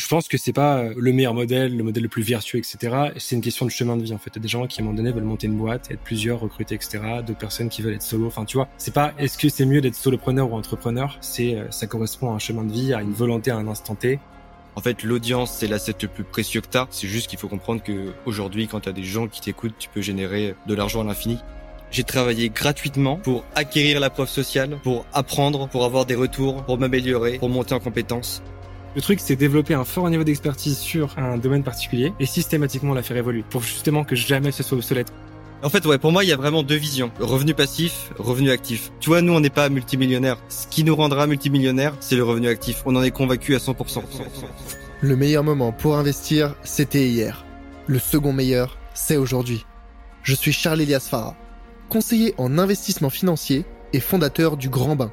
je pense que c'est pas euh, le meilleur modèle, le modèle le plus vertueux, etc. C'est une question de chemin de vie en fait. Il y a des gens qui à un moment donné veulent monter une boîte, être plusieurs, recruter, etc. D'autres personnes qui veulent être solo. Enfin, tu vois, c'est pas est-ce que c'est mieux d'être solopreneur ou entrepreneur? C'est euh, ça correspond à un chemin de vie, à une volonté à un instant T. En fait, l'audience, c'est l'asset le plus précieux que t'as. C'est juste qu'il faut comprendre que aujourd'hui, quand t'as des gens qui t'écoutent, tu peux générer de l'argent à l'infini. J'ai travaillé gratuitement pour acquérir la preuve sociale, pour apprendre, pour avoir des retours, pour m'améliorer, pour monter en compétences. Le truc, c'est développer un fort niveau d'expertise sur un domaine particulier et systématiquement la faire évoluer pour justement que jamais ce soit obsolète. En fait, ouais, pour moi, il y a vraiment deux visions. Revenu passif, revenu actif. Tu vois, nous, on n'est pas multimillionnaire. Ce qui nous rendra multimillionnaire, c'est le revenu actif. On en est convaincu à 100%. Le meilleur moment pour investir, c'était hier. Le second meilleur, c'est aujourd'hui. Je suis Charles Elias Farah, conseiller en investissement financier et fondateur du Grand Bain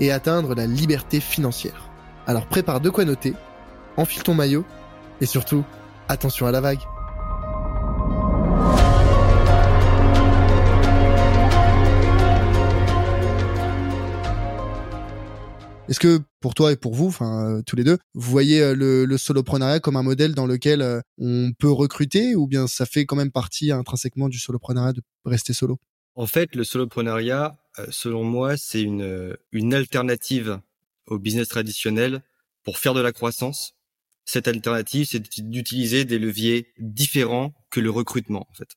et atteindre la liberté financière. Alors prépare de quoi noter, enfile ton maillot et surtout, attention à la vague. Est-ce que pour toi et pour vous, enfin euh, tous les deux, vous voyez euh, le, soloprenariat comme un modèle dans lequel euh, on peut recruter ou bien ça fait quand même partie intrinsèquement du soloprenariat de rester solo? En fait, le soloprenariat, euh, selon moi, c'est une, euh, une alternative au business traditionnel pour faire de la croissance. Cette alternative, c'est d'utiliser des leviers différents que le recrutement, en fait.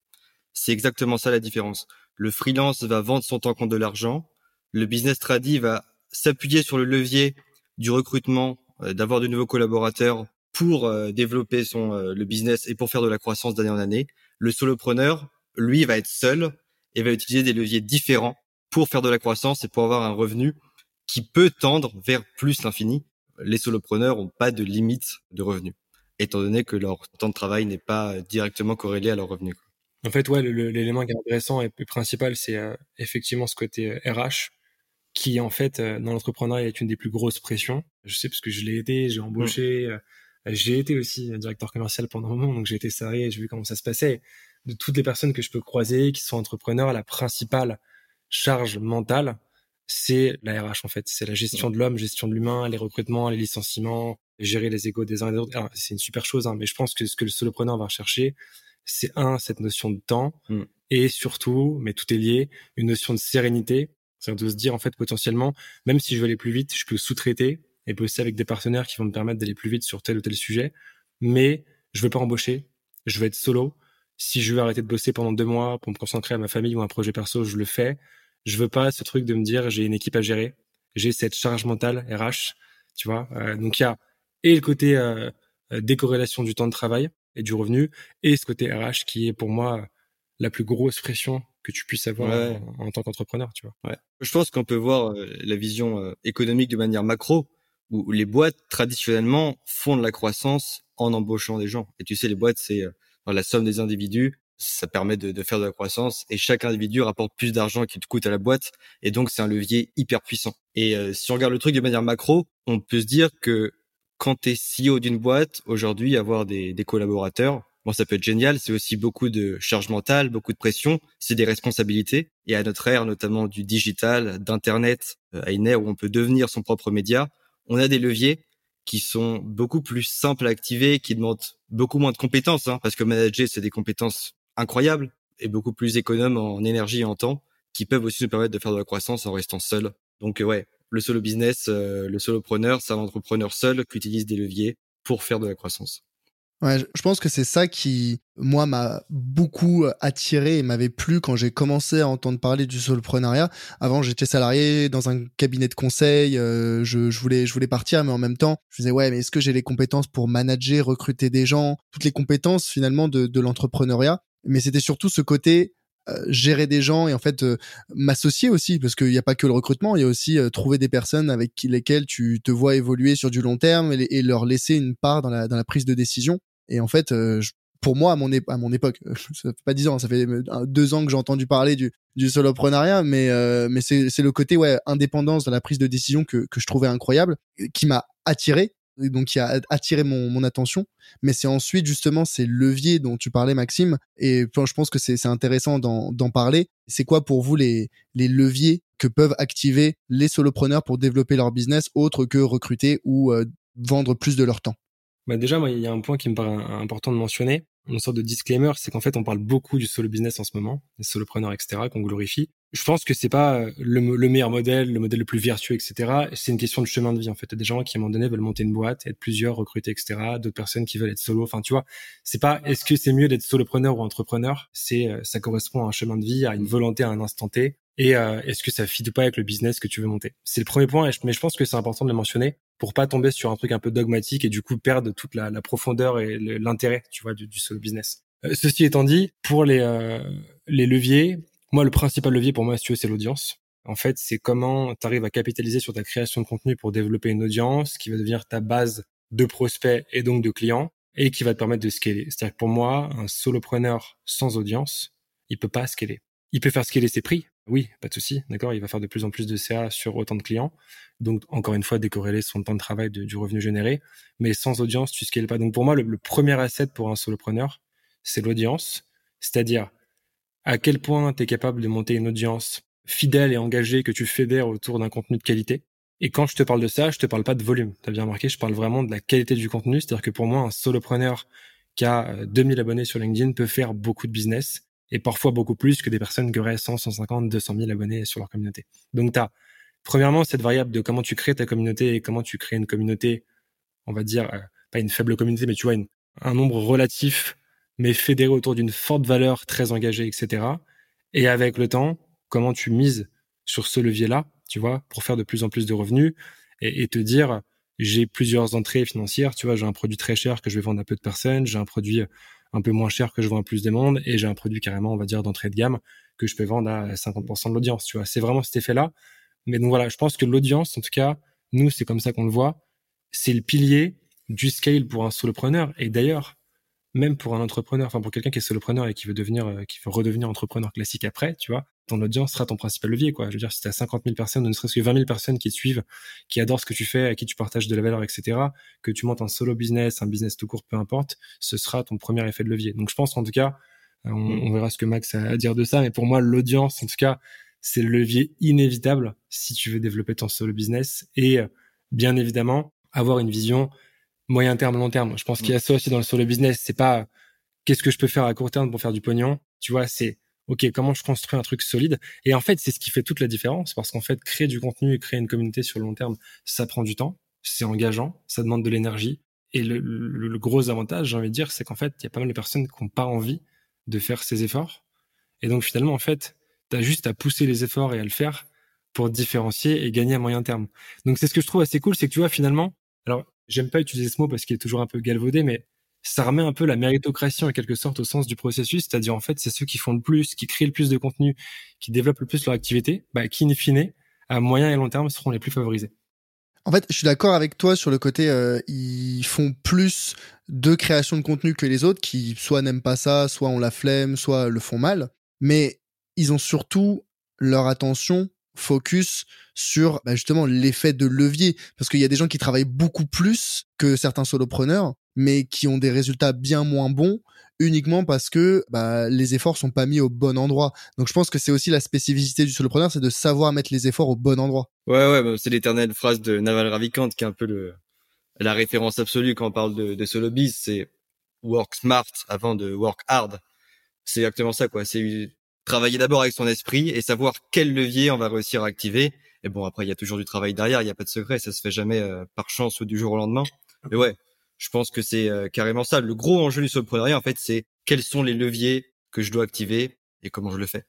C'est exactement ça la différence. Le freelance va vendre son temps contre de l'argent. Le business tradi va s'appuyer sur le levier du recrutement, euh, d'avoir de nouveaux collaborateurs pour développer son le business et pour faire de la croissance d'année en année. Le solopreneur, lui, va être seul et va utiliser des leviers différents pour faire de la croissance et pour avoir un revenu qui peut tendre vers plus l'infini. Les solopreneurs n'ont pas de limite de revenus, étant donné que leur temps de travail n'est pas directement corrélé à leur revenu. En fait, ouais, l'élément qui est intéressant et principal, c'est euh, effectivement ce côté RH, euh, qui en fait, euh, dans l'entrepreneuriat, est une des plus grosses pressions. Je sais parce que je l'ai été, j'ai embauché, mmh. j'ai été aussi directeur commercial pendant un moment, donc j'ai été salarié, j'ai vu comment ça se passait. De toutes les personnes que je peux croiser, qui sont entrepreneurs, la principale charge mentale, c'est la RH en fait. C'est la gestion de l'homme, gestion de l'humain, les recrutements, les licenciements, gérer les égos des uns et des autres. C'est une super chose, hein, mais je pense que ce que le solopreneur va rechercher, c'est un, cette notion de temps, mm. et surtout, mais tout est lié, une notion de sérénité. C'est de se dire en fait potentiellement, même si je veux aller plus vite, je peux sous-traiter et bosser avec des partenaires qui vont me permettre d'aller plus vite sur tel ou tel sujet, mais je veux pas embaucher, je veux être solo. Si je veux arrêter de bosser pendant deux mois pour me concentrer à ma famille ou un projet perso, je le fais je veux pas ce truc de me dire j'ai une équipe à gérer, j'ai cette charge mentale RH, tu vois. Euh, donc il y a et le côté euh, euh, décorrélation du temps de travail et du revenu et ce côté RH qui est pour moi la plus grosse pression que tu puisses avoir en, tant qu'entrepreneur, tu vois. Ouais. Je pense qu'on peut voir la vision économique de manière macro où les boîtes traditionnellement font de la croissance en embauchant des gens. Et tu sais, les boîtes, c'est la somme des individus ça permet de, faire de la croissance et chaque individu rapporte plus d'argent qu'il te coûte à la boîte et donc c'est un levier hyper puissant. Et euh, si on regarde le truc de manière macro, on peut se dire que quand tu es CEO d'une boîte, aujourd'hui avoir des, des, collaborateurs, bon ça peut être génial, c'est aussi beaucoup de charge mentale, beaucoup de pression, c'est des responsabilités et à notre ère notamment du digital, d'internet, euh, à une ère où on peut devenir son propre média, on a des leviers qui sont beaucoup plus simples à activer, qui demandent beaucoup moins de compétences, hein, parce que manager, c'est des compétences incroyables et beaucoup plus économes en énergie et en temps qui peuvent aussi nous permettre de faire de la croissance en restant seul. Donc euh, ouais, le solo business, euh, le solopreneur, c'est un entrepreneur seul qui utilise des leviers pour faire de la croissance. Ouais, je pense que c'est ça qui, moi, m'a beaucoup euh, attiré et m'avait plu quand j'ai commencé à entendre parler du soloprenariat. Avant, j'étais salarié dans un cabinet de conseil, je, je, voulais, je voulais partir, mais en même temps, je disais, ouais, mais est-ce que j'ai les compétences pour manager, recruter des gens, toutes les compétences finalement de, de l'entrepreneuriat mais c'était surtout ce côté gérer des gens et en fait m'associer aussi parce qu'il n'y a pas que le recrutement, il y a aussi trouver des personnes avec lesquelles tu te vois évoluer sur du long terme et, leur laisser une part dans la, dans la prise de décision. Et en fait, pour moi, à mon, époque, ça fait pas dix ans, ça fait deux ans que j'ai entendu parler du, du soloprenariat, mais, mais c'est, c'est le côté ouais, indépendance dans la prise de décision que, que je trouvais incroyable, qui m'a attiré donc qui a attiré mon, mon attention. Mais c'est ensuite justement ces leviers dont tu parlais, Maxime. Et je pense que c'est intéressant d'en parler. C'est quoi pour vous les, les leviers que peuvent activer les solopreneurs pour développer leur business autre que recruter ou euh, vendre plus de leur temps? Bah Déjà, il y a un point qui me paraît important de mentionner une sorte de disclaimer, c'est qu'en fait, on parle beaucoup du solo business en ce moment, des solopreneurs, etc., qu'on glorifie. Je pense que c'est pas le, meilleur modèle, le modèle le plus vertueux, etc. C'est une question de chemin de vie, en fait. Il y a des gens qui, à un moment donné, veulent monter une boîte, être plusieurs, recruter, etc. D'autres personnes qui veulent être solo. Enfin, tu vois, c'est pas est-ce que c'est mieux d'être solopreneur ou entrepreneur? C'est, euh, ça correspond à un chemin de vie, à une volonté à un instant T. Et euh, est-ce que ça fit pas avec le business que tu veux monter? C'est le premier point, mais je pense que c'est important de le mentionner pour pas tomber sur un truc un peu dogmatique et du coup perdre toute la, profondeur et l'intérêt, tu vois, du, solo business. Euh, ceci étant dit, pour les, euh, les leviers, moi, le principal levier pour moi, si tu veux, c'est l'audience. En fait, c'est comment tu arrives à capitaliser sur ta création de contenu pour développer une audience qui va devenir ta base de prospects et donc de clients et qui va te permettre de scaler. C'est-à-dire que pour moi, un solopreneur sans audience, il peut pas scaler. Il peut faire scaler ses prix, oui, pas de souci, d'accord. Il va faire de plus en plus de CA sur autant de clients, donc encore une fois décorréler son temps de travail du revenu généré. Mais sans audience, tu scales pas. Donc pour moi, le premier asset pour un solopreneur, c'est l'audience, c'est-à-dire à quel point tu es capable de monter une audience fidèle et engagée que tu fédères autour d'un contenu de qualité. Et quand je te parle de ça, je te parle pas de volume. Tu as bien remarqué, je parle vraiment de la qualité du contenu. C'est-à-dire que pour moi, un solopreneur qui a 2000 euh, abonnés sur LinkedIn peut faire beaucoup de business et parfois beaucoup plus que des personnes qui auraient 100, 150, 200 000 abonnés sur leur communauté. Donc, tu as, premièrement, cette variable de comment tu crées ta communauté et comment tu crées une communauté, on va dire, euh, pas une faible communauté, mais tu vois, un nombre relatif mais fédéré autour d'une forte valeur, très engagée, etc. Et avec le temps, comment tu mises sur ce levier-là, tu vois, pour faire de plus en plus de revenus et, te dire, j'ai plusieurs entrées financières, tu vois, j'ai un produit très cher que je vais vendre à peu de personnes, j'ai un produit un peu moins cher que je vends à plus de monde et j'ai un produit carrément, on va dire, d'entrée de gamme que je peux vendre à 50% de l'audience, tu vois. C'est vraiment cet effet-là. Mais donc voilà, je pense que l'audience, en tout cas, nous, c'est comme ça qu'on le voit, c'est le pilier du scale pour un solopreneur. Et d'ailleurs, même pour un entrepreneur, enfin pour quelqu'un qui est solopreneur et qui veut devenir, euh, qui veut redevenir entrepreneur classique après, tu vois, ton audience sera ton principal levier, quoi. Je veux dire, si tu as 50 000 personnes, ne serait-ce que 20 000 personnes qui te suivent, qui adorent ce que tu fais, à qui tu partages de la valeur, etc., que tu montes un solo business, un business tout court, peu importe, ce sera ton premier effet de levier. Donc je pense qu'en tout cas, euh, mm. on, verra ce que Max a à dire de ça, mais pour moi, l'audience, en tout cas, c'est le levier inévitable si tu veux développer ton solo business et euh, bien évidemment avoir une vision moyen terme, long terme. Je pense qu'il y a ça aussi dans le solo business. C'est pas qu'est-ce que je peux faire à court terme pour faire du pognon? Tu vois, c'est ok, comment je construis un truc solide? Et en fait, c'est ce qui fait toute la différence parce qu'en fait, créer du contenu et créer une communauté sur le long terme, ça prend du temps, c'est engageant, ça demande de l'énergie. Et le, gros avantage, j'ai envie de dire, c'est qu'en fait, il y a pas mal de personnes qui n'ont pas envie de faire ces efforts. Et donc, finalement, en fait, tu as juste à pousser les efforts et à le faire pour différencier et gagner à moyen terme. Donc, c'est ce que je trouve assez cool, c'est que tu vois, finalement, alors, j'aime pas utiliser ce mot parce qu'il est toujours un peu galvaudé, mais ça remet un peu la méritocratie en quelque sorte au sens du processus, c'est-à-dire en fait c'est ceux qui font le plus, qui créent le plus de contenu, qui développent le plus leur activité, bah, qui in fine, à moyen et long terme, seront les plus favorisés. En fait, je suis d'accord avec toi sur le côté, euh, ils font plus de création de contenu que les autres, qui soit n'aiment pas ça, soit ont la flemme, soit le font mal, mais ils ont surtout leur attention focus sur bah, justement l'effet de levier parce qu'il y a des gens qui travaillent beaucoup plus que certains solopreneurs mais qui ont des résultats bien moins bons uniquement parce que bah, les efforts sont pas mis au bon endroit. Donc je pense que c'est aussi la spécificité du solopreneur, c'est de savoir mettre les efforts au bon endroit. Ouais ouais, bah, c'est l'éternelle phrase de Naval Ravikant qui est un peu le la référence absolue quand on parle de, de solo biz, c'est work smart avant de work hard. C'est exactement ça quoi, c'est travailler d'abord avec son esprit et savoir quel levier on va réussir à activer. Et bon, après, il y a toujours du travail derrière, il n'y a pas de secret, ça se fait jamais euh, par chance ou du jour au lendemain. Mais ouais, je pense que c'est euh, carrément ça. Le gros enjeu du soloprenariat, en fait, c'est quels sont les leviers que je dois activer et comment je le fais.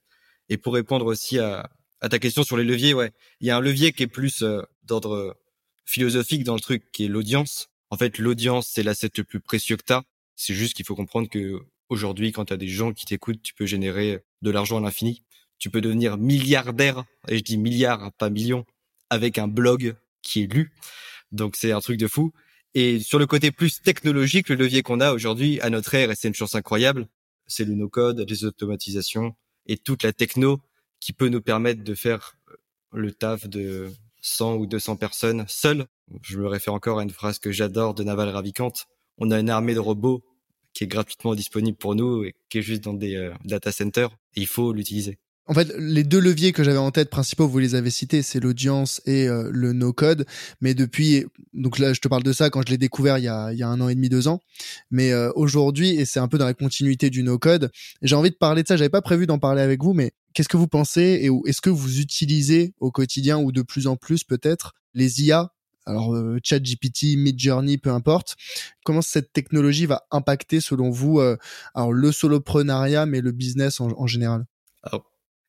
Et pour répondre aussi à, ta question sur les leviers, ouais, il y a un levier qui est plus euh, d'ordre philosophique dans le truc, qui est l'audience. En fait, l'audience, c'est l'asset le plus précieux que tu as. C'est juste qu'il faut comprendre que aujourd'hui, quand tu as des gens qui t'écoutent, tu peux générer de l'argent à l'infini. Tu peux devenir milliardaire, et je dis milliard, pas millions, avec un blog qui est lu. Donc c'est un truc de fou. Et sur le côté plus technologique, le levier qu'on a aujourd'hui à notre ère, et c'est une chance incroyable, c'est le no-code, les automatisations et toute la techno qui peut nous permettre de faire le taf de 100 ou 200 personnes seules. Je me réfère encore à une phrase que j'adore de Naval Ravikant. On a une armée de robots qui est gratuitement disponible pour nous et qui est juste dans des euh, data centers. Il faut l'utiliser. En fait, les deux leviers que j'avais en tête principaux, vous les avez cités, c'est l'audience et euh, le no-code. Mais depuis, donc là, je te parle de ça quand je l'ai découvert il y, a, il y a un an et demi, deux ans. Mais euh, aujourd'hui, et c'est un peu dans la continuité du no-code, j'ai envie de parler de ça. J'avais pas prévu d'en parler avec vous, mais qu'est-ce que vous pensez et est-ce que vous utilisez au quotidien ou de plus en plus peut-être les IA alors euh, ChatGPT, Midjourney, peu importe. Comment cette technologie va impacter selon vous alors le soloprenariat mais le business en, général?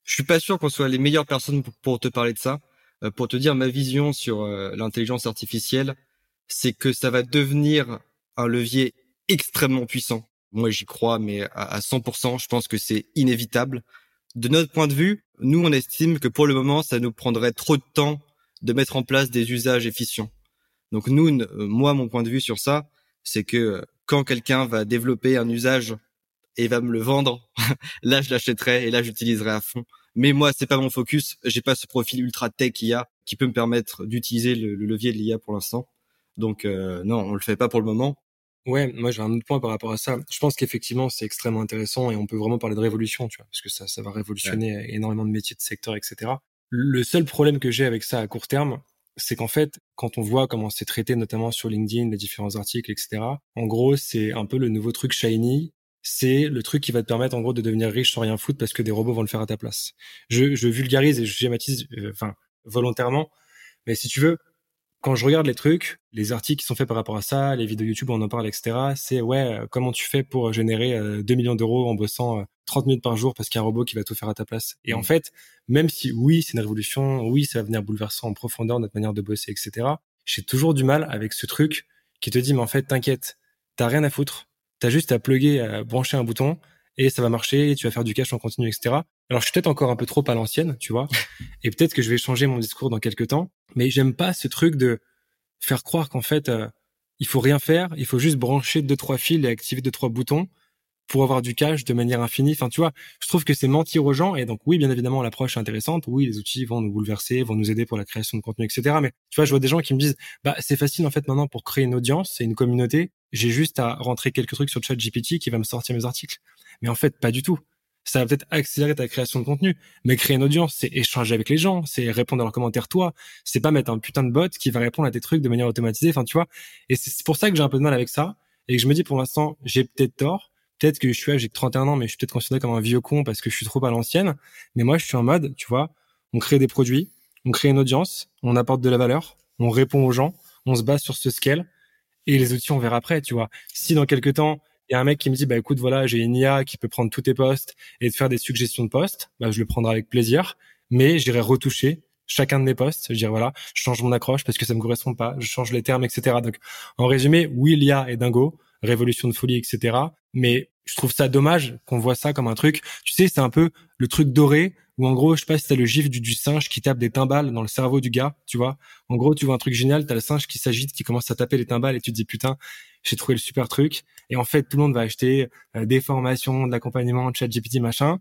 Je suis pas sûr qu'on soit les meilleures personnes pour, te parler de ça. Euh, pour te dire ma vision sur euh, l'intelligence artificielle, c'est que ça va devenir un levier extrêmement puissant. Moi, j'y crois, mais à, 100%, je pense que c'est inévitable. De notre point de vue, nous, on estime que pour le moment, ça nous prendrait trop de temps de mettre en place des usages efficients. Donc nous, euh, moi, mon point de vue sur ça, c'est que quand quelqu'un va développer un usage et va me le vendre, là je l'achèterai et là j'utiliserai à fond. Mais moi c'est pas mon focus, j'ai pas ce profil ultra tech IA qui peut me permettre d'utiliser le, levier de l'IA pour l'instant. Donc euh, non, on le fait pas pour le moment. Ouais, moi j'ai un autre point par rapport à ça. Je pense qu'effectivement c'est extrêmement intéressant et on peut vraiment parler de révolution, tu vois, parce que ça, ça va révolutionner énormément de métiers, de secteurs, etc. Le seul problème que j'ai avec ça à court terme, c'est qu'en fait, quand on voit comment c'est traité, notamment sur LinkedIn, les différents articles, etc., en gros, c'est un peu le nouveau truc shiny c'est le truc qui va te permettre en gros de devenir riche sans rien foutre parce que des robots vont le faire à ta place. Je, je vulgarise et je schématise, euh, enfin volontairement, mais si tu veux, quand je regarde les trucs, les articles qui sont faits par rapport à ça, les vidéos YouTube, on en parle, etc. C'est ouais, euh, comment tu fais pour générer 2 euh, millions d'euros en bossant 30 minutes par jour parce qu'il y a un robot qui va tout faire à ta place. Et en mmh. fait, même si oui, c'est une révolution, oui, ça va venir bouleverser en profondeur notre manière de bosser, etc. J'ai toujours du mal avec ce truc qui te dit mais en fait, t'inquiète, t'as rien à foutre T'as juste à plugger, à brancher un bouton et ça va marcher et tu vas faire du cash en continu, etc. Alors je suis peut-être encore un peu trop à l'ancienne, tu vois, et peut-être que je vais changer mon discours dans quelques temps, mais j'aime pas ce truc de faire croire qu'en fait euh, il faut rien faire, il faut juste brancher deux trois fils et activer deux trois boutons pour avoir du cash de manière infinie. Enfin, tu vois, je trouve que c'est mentir aux gens. Et donc, oui, bien évidemment, l'approche est intéressante. Oui, les outils vont nous bouleverser, vont nous aider pour la création de contenu, etc. Mais tu vois, je vois des gens qui me disent, bah, c'est facile en fait maintenant pour créer une audience, c'est une communauté. J'ai juste à rentrer quelques trucs sur ChatGPT qui va me sortir mes articles. Mais en fait, pas du tout. Ça va peut-être accélérer ta création de contenu, mais créer une audience, c'est échanger avec les gens, c'est répondre à leurs commentaires toi, c'est pas mettre un putain de bot qui va répondre à tes trucs de manière automatisée. Enfin, tu vois. Et c'est pour ça que j'ai un peu de mal avec ça et que je me dis pour l'instant, j'ai peut-être tort peut-être que je suis j'ai 31 ans, mais je suis peut-être considéré comme un vieux con parce que je suis trop à l'ancienne. Mais moi, je suis en mode, tu vois, on crée des produits, on crée une audience, on apporte de la valeur, on répond aux gens, on se base sur ce scale et les outils, on verra après, tu vois. Si dans quelques temps, y a un mec qui me dit, bah écoute, voilà, j'ai une IA qui peut prendre tous tes postes et te faire des suggestions de postes, bah je le prendrai avec plaisir, mais j'irai retoucher chacun de mes postes. Je dirais voilà, je change mon accroche parce que ça me correspond pas, je change les termes, etc. Donc, en résumé, oui, l'IA est dingo, révolution de folie, etc. Mais je trouve ça dommage qu'on voit ça comme un truc. Tu sais, c'est un peu le truc doré où en gros, je sais pas si t'as le gif du, singe qui tape des timbales dans le cerveau du gars, tu vois. En gros, tu vois un truc génial, t'as le singe qui s'agite, qui commence à taper les timbales et tu te dis putain, j'ai trouvé le super truc. Et en fait, tout le monde va acheter euh, des formations, de l'accompagnement, de chat GPT, machin.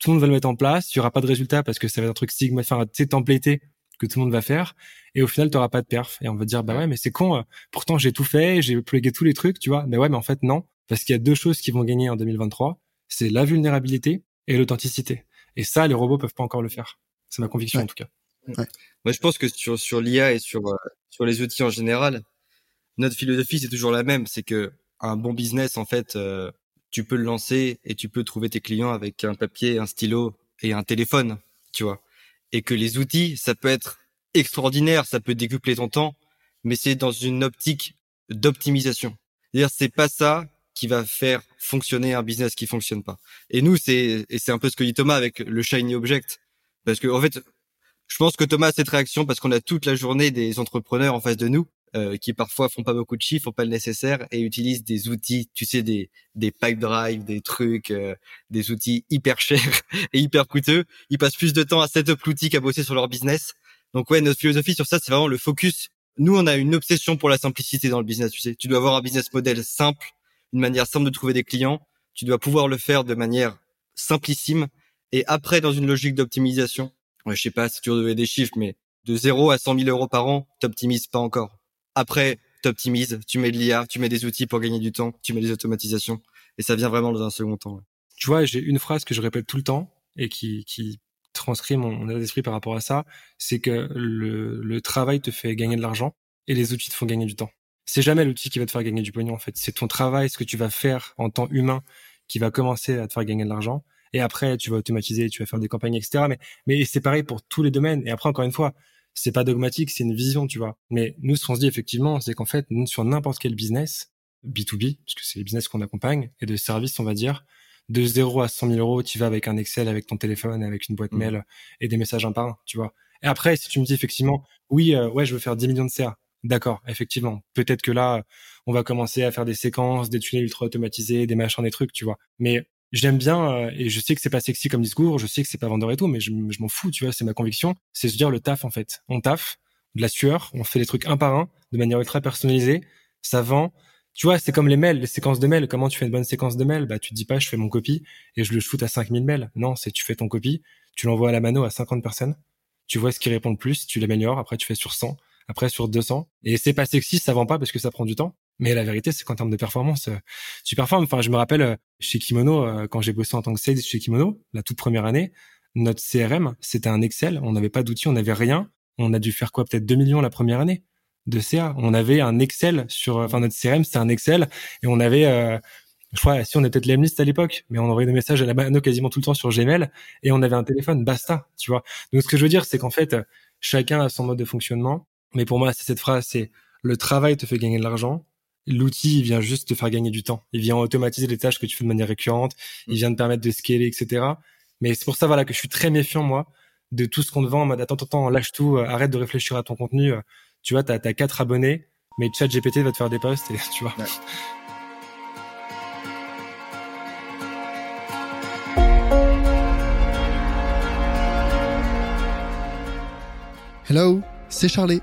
Tout le monde va le mettre en place. Il y aura pas de résultat parce que ça va être un truc sigma, enfin, tu sais, templaté que tout le monde va faire. Et au final, tu pas de perf. Et on va dire, bah ouais, mais c'est con. Euh, pourtant, j'ai tout fait, j'ai plugué tous les trucs, tu vois. Mais ouais, mais en fait, non. Parce qu'il y a deux choses qui vont gagner en 2023. C'est la vulnérabilité et l'authenticité. Et ça, les robots peuvent pas encore le faire. C'est ma conviction, en tout cas. Ouais. Moi, je pense que sur, sur l'IA et sur, euh, sur les outils en général, notre philosophie, c'est toujours la même. C'est que un bon business, en fait, euh, tu peux le lancer et tu peux trouver tes clients avec un papier, un stylo et un téléphone, tu vois et que les outils, ça peut être extraordinaire, ça peut décupler ton temps, mais c'est dans une optique d'optimisation. C'est-à-dire, c'est pas ça qui va faire fonctionner un business qui fonctionne pas. Et nous, c'est, et c'est un peu ce que dit Thomas avec le shiny object. Parce que, en fait, je pense que Thomas a cette réaction parce qu'on a toute la journée des entrepreneurs en face de nous. Euh, qui parfois font pas beaucoup de chiffres, font pas le nécessaire et utilisent des outils, tu sais, des des pipe drive, des trucs, euh, des outils hyper chers et hyper coûteux. Ils passent plus de temps à setup l'outil qu'à bosser sur leur business. Donc ouais, notre philosophie sur ça, c'est vraiment le focus. Nous, on a une obsession pour la simplicité dans le business. Tu sais, tu dois avoir un business model simple, une manière simple de trouver des clients. Tu dois pouvoir le faire de manière simplissime. Et après, dans une logique d'optimisation, je sais pas si tu devais des chiffres, mais de 0 à 100 000 euros par an, t'optimises pas encore. Après, t'optimises, tu mets de l'IA, tu mets des outils pour gagner du temps, tu mets des automatisations, et ça vient vraiment dans un second temps. Tu vois, j'ai une phrase que je répète tout le temps et qui, qui transcrit mon, mon état d'esprit par rapport à ça, c'est que le, le travail te fait gagner de l'argent et les outils te font gagner du temps. C'est jamais l'outil qui va te faire gagner du pognon en fait, c'est ton travail, ce que tu vas faire en temps humain qui va commencer à te faire gagner de l'argent. Et après, tu vas automatiser, tu vas faire des campagnes, etc. Mais, mais c'est pareil pour tous les domaines. Et après, encore une fois, c'est pas dogmatique, c'est une vision, tu vois. Mais nous, ce qu'on se dit effectivement, c'est qu'en fait, sur n'importe quel business, B2B, parce que c'est les business qu'on accompagne, et de services, on va dire, de 0 à 100 000 euros, tu vas avec un Excel, avec ton téléphone, avec une boîte mmh. mail et des messages un par un, tu vois. Et après, si tu me dis effectivement, oui, euh, ouais, je veux faire 10 millions de CA, d'accord, effectivement. Peut-être que là, on va commencer à faire des séquences, des tunnels ultra automatisés, des machins, des trucs, tu vois. Mais j'aime bien euh, et je sais que c'est pas sexy comme discours, je sais que c'est pas vendeur et tout, mais je, m'en fous, tu vois, c'est ma conviction, c'est se dire le taf en fait. On taf, de la sueur, on fait les trucs un par un, de manière ultra personnalisée, ça vend. Tu vois, c'est comme les mails, les séquences de mails. Comment tu fais une bonne séquence de mails? Bah, tu te dis pas, je fais mon copie et je le shoot à 5000 mails. Non, c'est tu fais ton copie, tu l'envoies à la mano à 50 personnes, tu vois ce qui répond le plus, tu l'améliores, après tu fais sur 100, après sur 200. Et c'est pas sexy, ça vend pas parce que ça prend du temps. Mais la vérité, c'est qu'en termes de performance, euh, tu performes. Enfin, je me rappelle euh, chez Kimono, euh, quand j'ai bossé en tant que sales chez Kimono, la toute première année, notre CRM, c'était un Excel. On n'avait pas d'outils, on n'avait rien. On a dû faire quoi? Peut-être 2 millions la première année de CA. On avait un Excel sur, enfin notre CRM, c'était un Excel et on avait, je crois, si on était peut-être à l'époque, mais on envoyait des messages à la mano quasiment tout le temps sur Gmail et on avait un téléphone, basta, tu vois. Donc ce que je veux dire, c'est qu'en fait, chacun a son mode de fonctionnement. Mais pour moi, c'est cette phrase, c'est le travail te fait gagner de l'argent, l'outil il vient juste te faire gagner du temps. Il vient automatiser les tâches que tu fais de manière récurrente. Il mm. vient te permettre de scaler, etc. Mais c'est pour ça voilà que je suis très méfiant moi de tout ce qu'on te vend en mode attends, attends, lâche tout, euh, arrête de réfléchir à ton contenu. Euh, tu vois, t'as as quatre abonnés, mais ChatGPT va te faire des posts et tu vois. Hello, c'est Charlie.